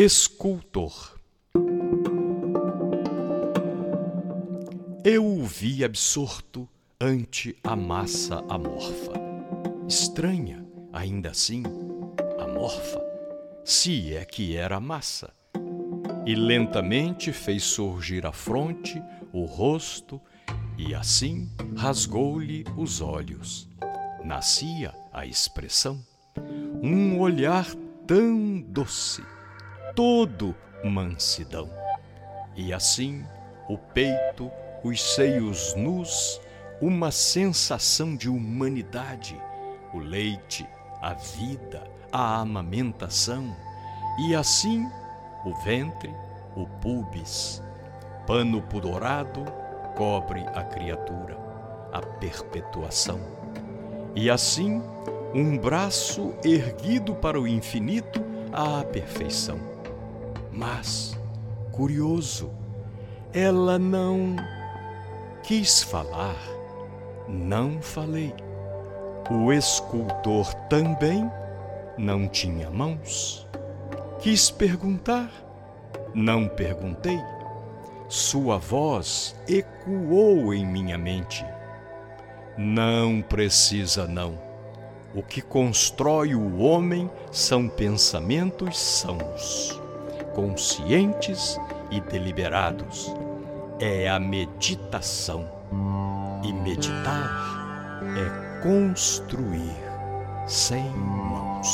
Escultor Eu o vi absorto ante a massa amorfa. Estranha, ainda assim, amorfa, se é que era massa. E lentamente fez surgir a fronte, o rosto, e assim rasgou-lhe os olhos. Nascia a expressão, um olhar tão doce, todo mansidão. E assim o peito, os seios nus, uma sensação de humanidade, o leite, a vida, a amamentação, e assim o ventre, o pubis, pano pudorado cobre a criatura, a perpetuação. E assim, um braço erguido para o infinito, à perfeição. Mas, curioso, ela não quis falar, não falei. O escultor também não tinha mãos. Quis perguntar, não perguntei sua voz ecoou em minha mente. Não precisa, não. O que constrói o homem são pensamentos sãos, conscientes e deliberados. É a meditação. E meditar é construir sem mãos.